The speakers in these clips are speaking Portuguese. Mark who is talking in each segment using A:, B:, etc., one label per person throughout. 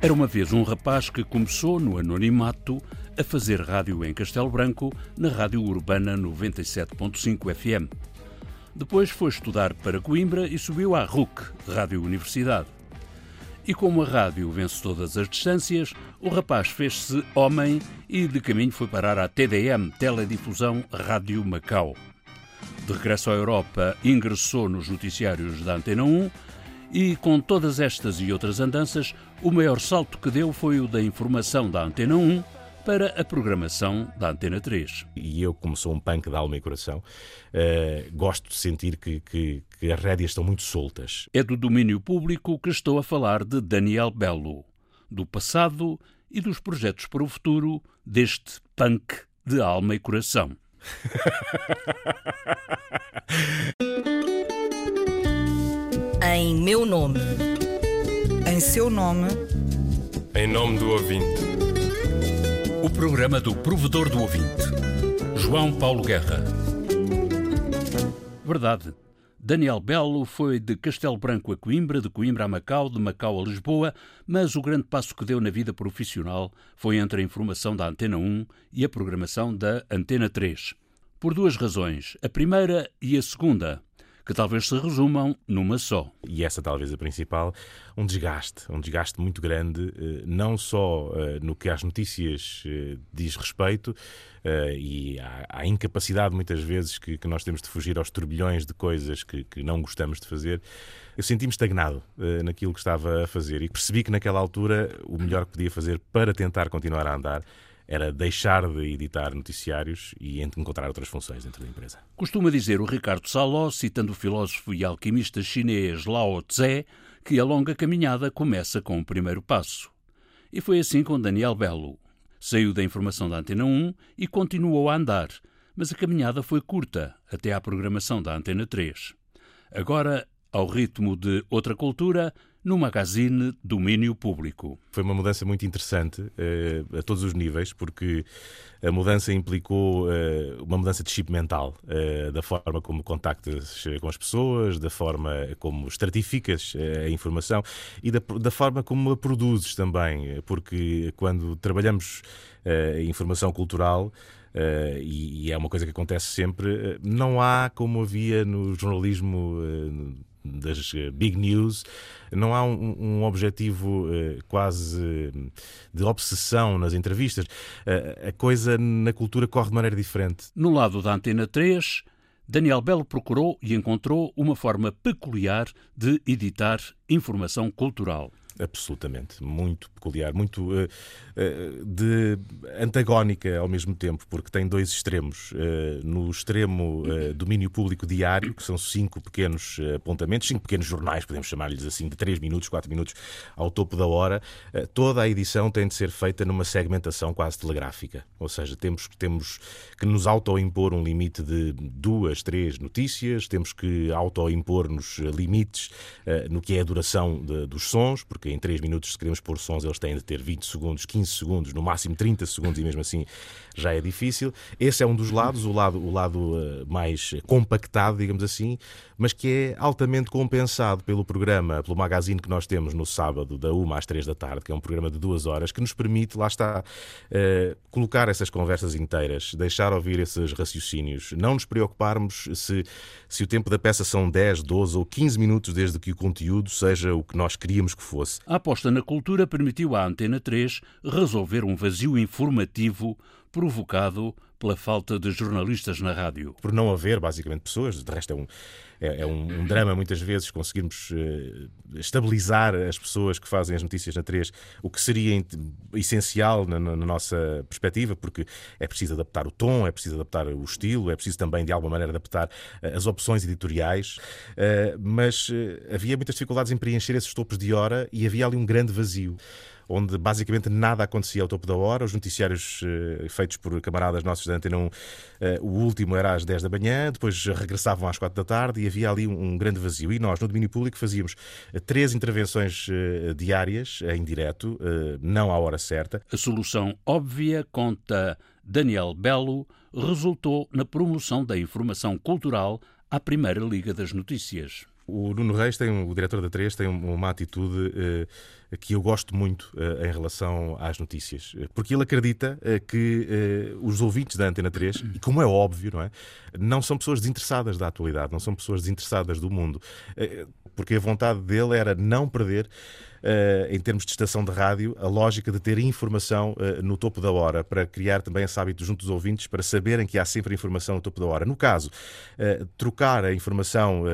A: Era uma vez um rapaz que começou no anonimato a fazer rádio em Castelo Branco, na Rádio Urbana 97.5 FM. Depois foi estudar para Coimbra e subiu à RUC, Rádio Universidade. E como a rádio vence todas as distâncias, o rapaz fez-se homem e de caminho foi parar à TDM, Teledifusão Rádio Macau. De regresso à Europa, ingressou nos noticiários da Antena 1 e, com todas estas e outras andanças, o maior salto que deu foi o da informação da Antena 1 para a programação da Antena 3.
B: E eu, como sou um punk de alma e coração, uh, gosto de sentir que, que, que as rédeas estão muito soltas.
A: É do domínio público que estou a falar de Daniel Belo, do passado e dos projetos para o futuro deste punk de alma e coração.
C: em meu nome.
D: Em seu nome.
E: Em nome do ouvinte.
A: O programa do provedor do ouvinte. João Paulo Guerra. Verdade. Daniel Belo foi de Castelo Branco a Coimbra, de Coimbra a Macau, de Macau a Lisboa, mas o grande passo que deu na vida profissional foi entre a informação da Antena 1 e a programação da Antena 3. Por duas razões. A primeira e a segunda que talvez se resumam numa só.
B: E essa talvez a principal, um desgaste, um desgaste muito grande, eh, não só eh, no que às notícias eh, diz respeito, e à, incapacidade muitas vezes que, nós temos de fugir aos turbilhões de coisas que, não gostamos de fazer, eu senti-me estagnado naquilo que estava a fazer e percebi que naquela altura o melhor que podia fazer para tentar continuar a andar era deixar de editar noticiários e encontrar outras funções dentro da empresa.
A: Costuma dizer o Ricardo Saló, citando o filósofo e alquimista chinês Lao Tse, que a longa caminhada começa com o primeiro passo. E foi assim com Daniel Belo. Saiu da informação da Antena 1 e continuou a andar, mas a caminhada foi curta, até à programação da Antena 3. Agora, ao ritmo de outra cultura, no magazine Domínio Público.
B: Foi uma mudança muito interessante uh, a todos os níveis, porque a mudança implicou uh, uma mudança de chip mental, uh, da forma como contactas com as pessoas, da forma como estratificas a informação e da, da, forma como a produzes também, porque quando trabalhamos informação cultural, Uh, e, e, é uma coisa que acontece sempre. não há como havia no jornalismo uh, das eh, big news, não há um, um objetivo uh, quase de obsessão nas entrevistas. Uh, a coisa na cultura corre de maneira diferente.
A: No lado da Antena 3, Daniel Belo procurou e encontrou uma forma peculiar de editar informação cultural
B: absolutamente, muito peculiar, muito uh, uh, de antagónica ao mesmo tempo, porque tem dois extremos. Uh, no extremo domínio público diário, que são cinco pequenos apontamentos, cinco pequenos jornais, podemos chamar-lhes assim, de três minutos, quatro minutos ao topo da hora, toda a edição tem de ser feita numa segmentação quase telegráfica. Ou seja, temos, temos que nos autoimpor um limite de duas, três notícias, temos que autoimpor-nos limites no que é a duração de, dos sons, porque em 3 minutos, se queremos pôr sons, eles têm de ter 20 segundos, 15 segundos, no máximo 30 segundos, e mesmo assim já é difícil. Esse é um dos lados, o lado, o lado uh, mais compactado, digamos assim, mas que é altamente compensado pelo programa, pelo magazine que nós temos no sábado, da 1 às 3 da tarde, que é um programa de duas horas, que nos permite, lá está, uh, colocar essas conversas inteiras, deixar ouvir esses raciocínios, não nos preocuparmos se, se o tempo da peça são 10, 12 ou 15 minutos desde que o conteúdo seja o que nós queríamos que fosse.
A: A aposta na cultura permitiu à Antena 3 resolver um vazio informativo provocado pela falta de jornalistas na rádio.
B: Por não haver, basicamente, pessoas, de resto é um, é, é um, um, drama muitas vezes conseguirmos uh, estabilizar as pessoas que fazem as notícias na 3, o que seria essencial na, na, nossa perspectiva, porque é preciso adaptar o tom, é preciso adaptar o estilo, é preciso também, de alguma maneira, adaptar uh, as opções editoriais, uh, mas havia muitas dificuldades em preencher esses topos de hora e havia ali um grande vazio onde basicamente nada acontecia ao topo da hora. Os noticiários uh, feitos por camaradas nossos da Antena 1, uh, o último era às 10 da manhã, depois regressavam às 4 da tarde e havia ali um, grande vazio. E nós, no domínio público, fazíamos uh, três intervenções diárias em direto, não à hora certa.
A: A solução óbvia, conta Daniel Belo, resultou na promoção da informação cultural à Primeira Liga das Notícias.
B: O Nuno Reis, tem, o diretor da 3, tem uma atitude uh, que eu gosto muito uh, em relação às notícias. Porque ele acredita uh, que os ouvintes da Antena 3, e como é óbvio, não é? Não são pessoas desinteressadas da atualidade, não são pessoas desinteressadas do mundo. porque a vontade dele era não perder em termos de estação de rádio, a lógica de ter informação uh, no topo da hora, para criar também esse hábito junto dos ouvintes, para saberem que há sempre informação no topo da hora. No caso, uh, trocar a informação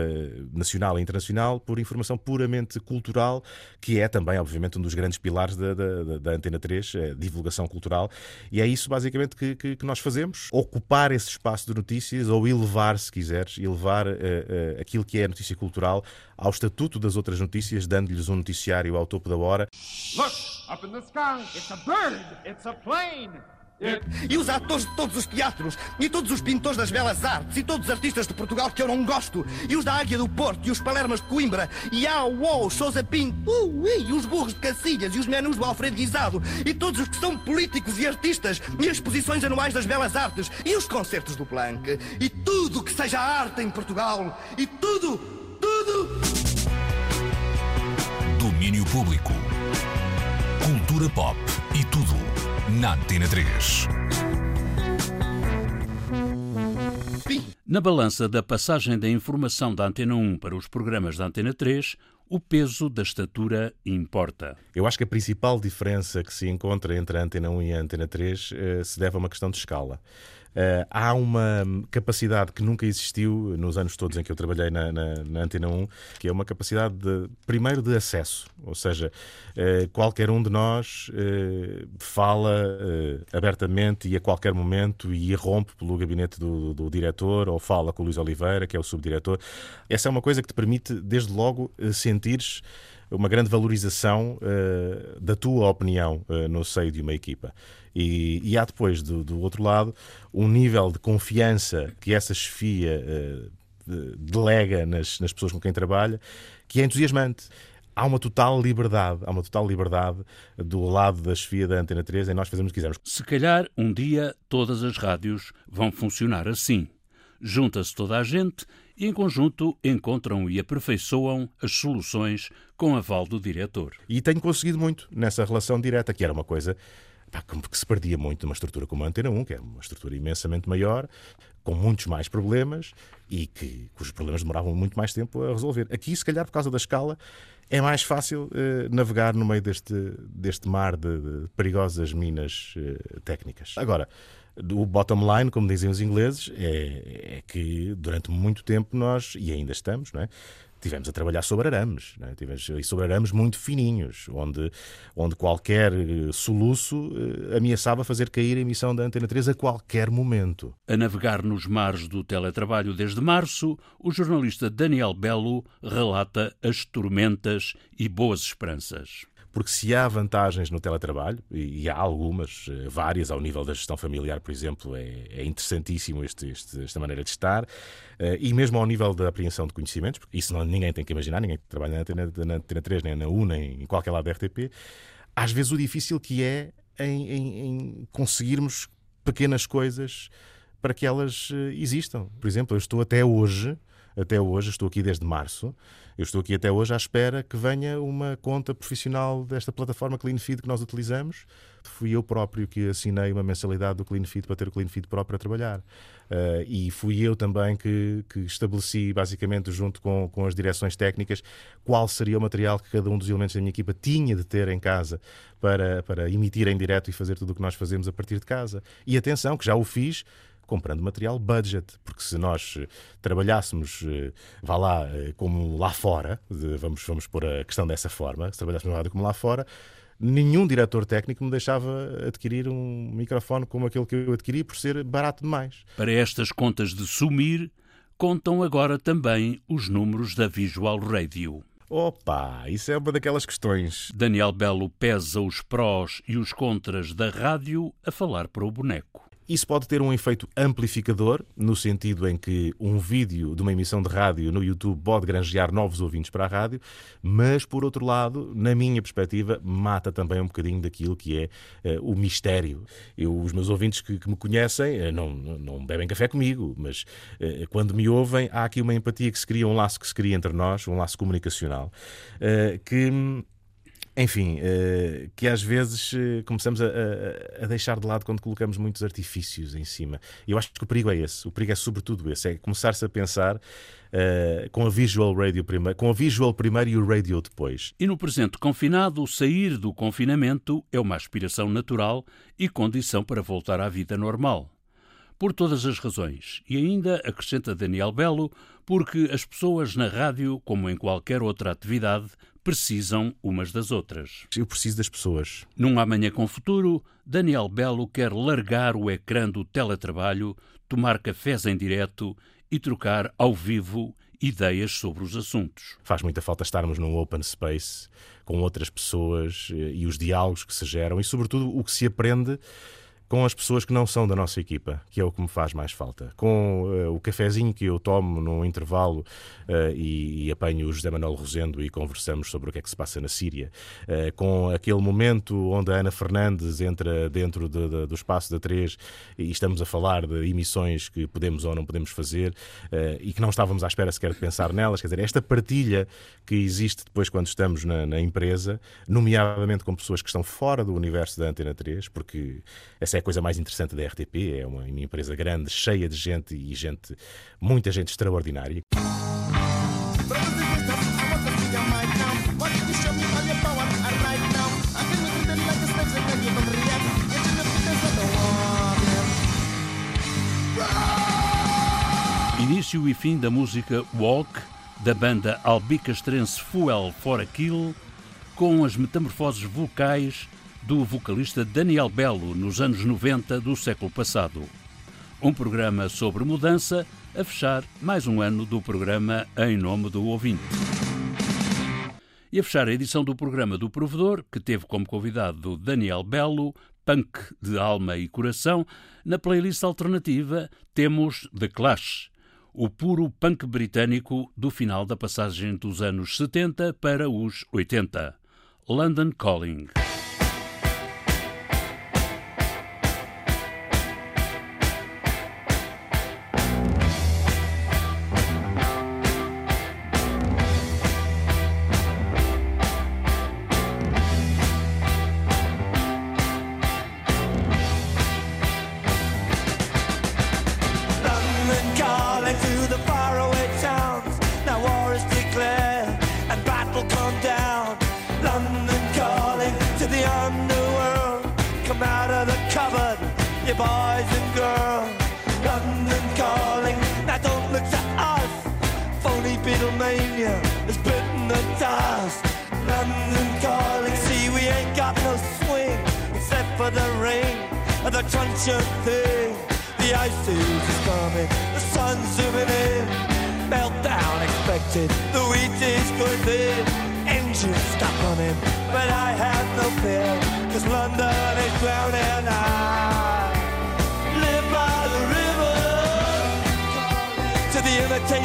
B: nacional e internacional por informação puramente cultural, que é também, obviamente, um dos grandes pilares da, da, da Antena 3, divulgação cultural, e é isso basicamente que, que, que, nós fazemos: ocupar esse espaço de notícias ou elevar, se quiseres, elevar aquilo que é a notícia cultural ao estatuto das outras notícias, dando-lhes um noticiário ao topo da hora. Look, up in the sky, it's a bird, it's a plane.
F: E os atores de todos os teatros, e todos os pintores das belas artes, e todos os artistas de Portugal que eu não gosto, e os da Águia do Porto, e os Palermas de Coimbra, e a Uou, Sousa Pinto, uh, e os burros de Cacilhas, e os menus do Alfredo Guisado, e todos os que são políticos e artistas, e as exposições anuais das belas artes, e os concertos do Planck, e tudo que seja arte em Portugal, e tudo, tudo.
G: Domínio Público. Cultura pop e tudo na Antena 3.
A: Na balança da passagem da informação da Antena 1 para os programas da Antena 3, o peso da estatura importa.
B: Eu acho que a principal diferença que se encontra entre a Antena 1 e a Antena 3 eh, se deve a uma questão de escala. Uh, há uma capacidade que nunca existiu nos anos todos em que eu trabalhei na, na, na Antena 1, que é uma capacidade, de, primeiro, de acesso. Ou seja, uh, qualquer um de nós uh, fala abertamente e a qualquer momento e irrompe pelo gabinete do, do, do diretor ou fala com o Luís Oliveira, que é o subdiretor. Essa é uma coisa que te permite, desde logo, sentires uma grande valorização uh, da tua opinião uh, no seio de uma equipa. E, e há depois, do, do, outro lado, um nível de confiança que essa chefia uh, delega nas, nas pessoas com quem trabalha que é entusiasmante há uma total liberdade, há uma total liberdade do lado da chefia da Antena 3 em nós fazermos o que quisermos.
A: Se calhar um dia todas as rádios vão funcionar assim. Junta-se toda a gente e, em conjunto, encontram e aperfeiçoam as soluções com aval do diretor.
B: E tenho conseguido muito nessa relação direta, que era uma coisa que se perdia muito numa estrutura como a Antena 1, que é uma estrutura imensamente maior, com muitos mais problemas e que, cujos problemas demoravam muito mais tempo a resolver. Aqui, se calhar, por causa da escala, é mais fácil eh, navegar no meio deste, deste mar de, de perigosas minas eh, técnicas. Agora, o bottom line, como dizem os ingleses, é, é, que durante muito tempo nós, e ainda estamos, não é? tivemos a trabalhar sobre arames, é? tivemos, e sobre arames muito fininhos, onde, onde qualquer eh, soluço eh, ameaçava fazer cair a emissão da Antena 3 a qualquer momento.
A: A navegar nos mares do teletrabalho desde março, o jornalista Daniel Belo relata as tormentas e boas esperanças
B: porque se há vantagens no teletrabalho, e há algumas, eh, várias, ao nível da gestão familiar, por exemplo, é, é interessantíssimo este, este, esta maneira de estar, eh, e mesmo ao nível da apreensão de conhecimentos, porque isso não, ninguém tem que imaginar, ninguém que trabalha na Antena, na Antena 3, nem na U, nem em qualquer lado da RTP, às vezes o difícil que é em, em, em conseguirmos pequenas coisas para que elas eh, existam. Por exemplo, eu estou até hoje até hoje, estou aqui desde março, eu estou aqui até hoje à espera que venha uma conta profissional desta plataforma CleanFeed que nós utilizamos. Fui eu próprio que assinei uma mensalidade do CleanFeed para ter o CleanFeed próprio a trabalhar. Uh, e fui eu também que, que estabeleci, basicamente, junto com, com as direções técnicas, qual seria o material que cada um dos elementos da minha equipa tinha de ter em casa para, para emitir em direto e fazer tudo o que nós fazemos a partir de casa. E atenção, que já o fiz comprando material budget, porque se nós eh, trabalhássemos, eh, vá lá, eh, como lá fora, vamos, vamos pôr a questão dessa forma, se trabalhássemos rádio como lá fora, nenhum diretor técnico me deixava adquirir um microfone como aquele que eu adquiri por ser barato demais.
A: Para estas contas de sumir, contam agora também os números da Visual Radio.
B: Opa, isso é uma daquelas questões.
A: Daniel Belo pesa os prós e os contras da rádio a falar para o boneco.
B: Isso pode ter um efeito amplificador, no sentido em que um vídeo de uma emissão de rádio no YouTube pode granjear novos ouvintes para a rádio, mas, por outro lado, na minha perspectiva, mata também um bocadinho daquilo que é uh, o mistério. Eu, os meus ouvintes que, que me conhecem uh, não, não bebem café comigo, mas uh, quando me ouvem, há aqui uma empatia que se cria, um laço que se cria entre nós, um laço comunicacional, que enfim, uh, que às vezes uh, começamos a, a, deixar de lado quando colocamos muitos artifícios em cima. Eu acho que o perigo é esse. O perigo é sobretudo esse. É começar-se a pensar uh, com a visual radio primeiro, com a visual primeiro e o radio depois.
A: E no presente confinado, sair do confinamento é uma aspiração natural e condição para voltar à vida normal. Por todas as razões. E ainda, acrescenta Daniel Belo, porque as pessoas na rádio, como em qualquer outra atividade, precisam umas das outras.
B: Eu preciso das pessoas.
A: Num Amanhã com Futuro, Daniel Belo quer largar o ecrã do teletrabalho, tomar cafés em direto e trocar ao vivo ideias sobre os assuntos.
B: Faz muita falta estarmos num open space com outras pessoas eh, e os diálogos que se geram e, sobretudo, o que se aprende com as pessoas que não são da nossa equipa, que é o que me faz mais falta. Com uh, o cafezinho que eu tomo num intervalo uh, e, e, apanho o José Manuel Rosendo e conversamos sobre o que é que se passa na Síria. Uh, com aquele momento onde a Ana Fernandes entra dentro de, de, do espaço da 3 e estamos a falar de emissões que podemos ou não podemos fazer e que não estávamos à espera sequer de pensar nelas. Quer dizer, esta partilha que existe depois quando estamos na, na empresa, nomeadamente com pessoas que estão fora do universo da Antena 3, porque essa é coisa mais interessante da RTP. É uma empresa grande, cheia de gente e gente, muita gente extraordinária.
A: Início e fim da música Walk, da banda albicastrense Fuel for a Kill, com as metamorfoses vocais do vocalista Daniel Belo nos anos 90 do século passado. Um programa sobre mudança a fechar mais um ano do programa Em Nome do Ouvinte. E a fechar a edição do programa do Provedor, que teve como convidado Daniel Belo, punk de alma e coração, na playlist alternativa temos The Clash, o puro punk britânico do final da passagem dos anos 70 para os 80. London Calling.
H: Boys and girls, London calling. Now don't look to us. Phony Beatlemania is bitten the dust. London calling. See, we ain't got no swing except for the rain and the crunch of thing. The ice age is coming. The sun's zooming in. Meltdown expected. The wheat is good.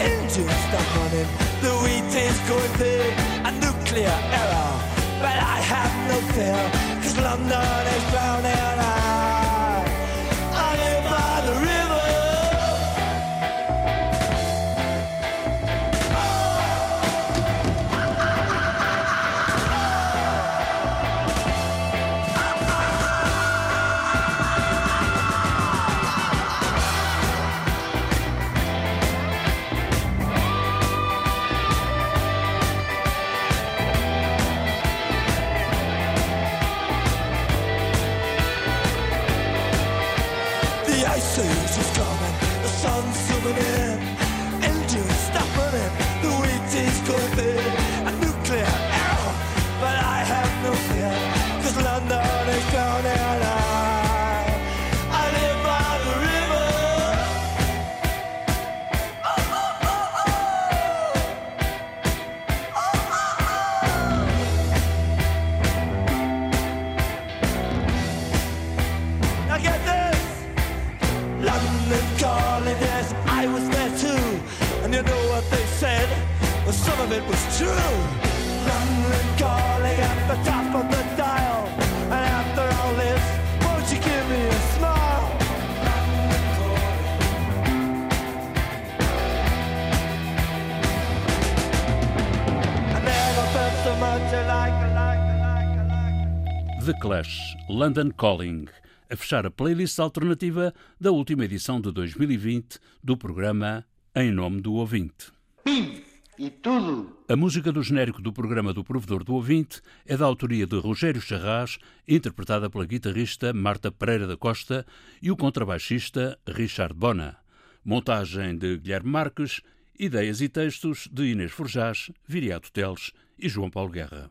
H: engines stop running, the wheat is going big, a nuclear error. But I have no fear, cause London is drowning out.
A: Clash, London Calling, a fechar a playlist alternativa da última edição de 2020 do programa Em Nome do Ouvinte.
F: E tudo.
A: A música do genérico do programa do Provedor do Ouvinte é da autoria de Rogério Charras, interpretada pela guitarrista Marta Pereira da Costa e o contrabaixista Richard Bona. Montagem de Guilherme Marques, ideias e textos de Inês Forjás, Viriato Teles e João Paulo Guerra.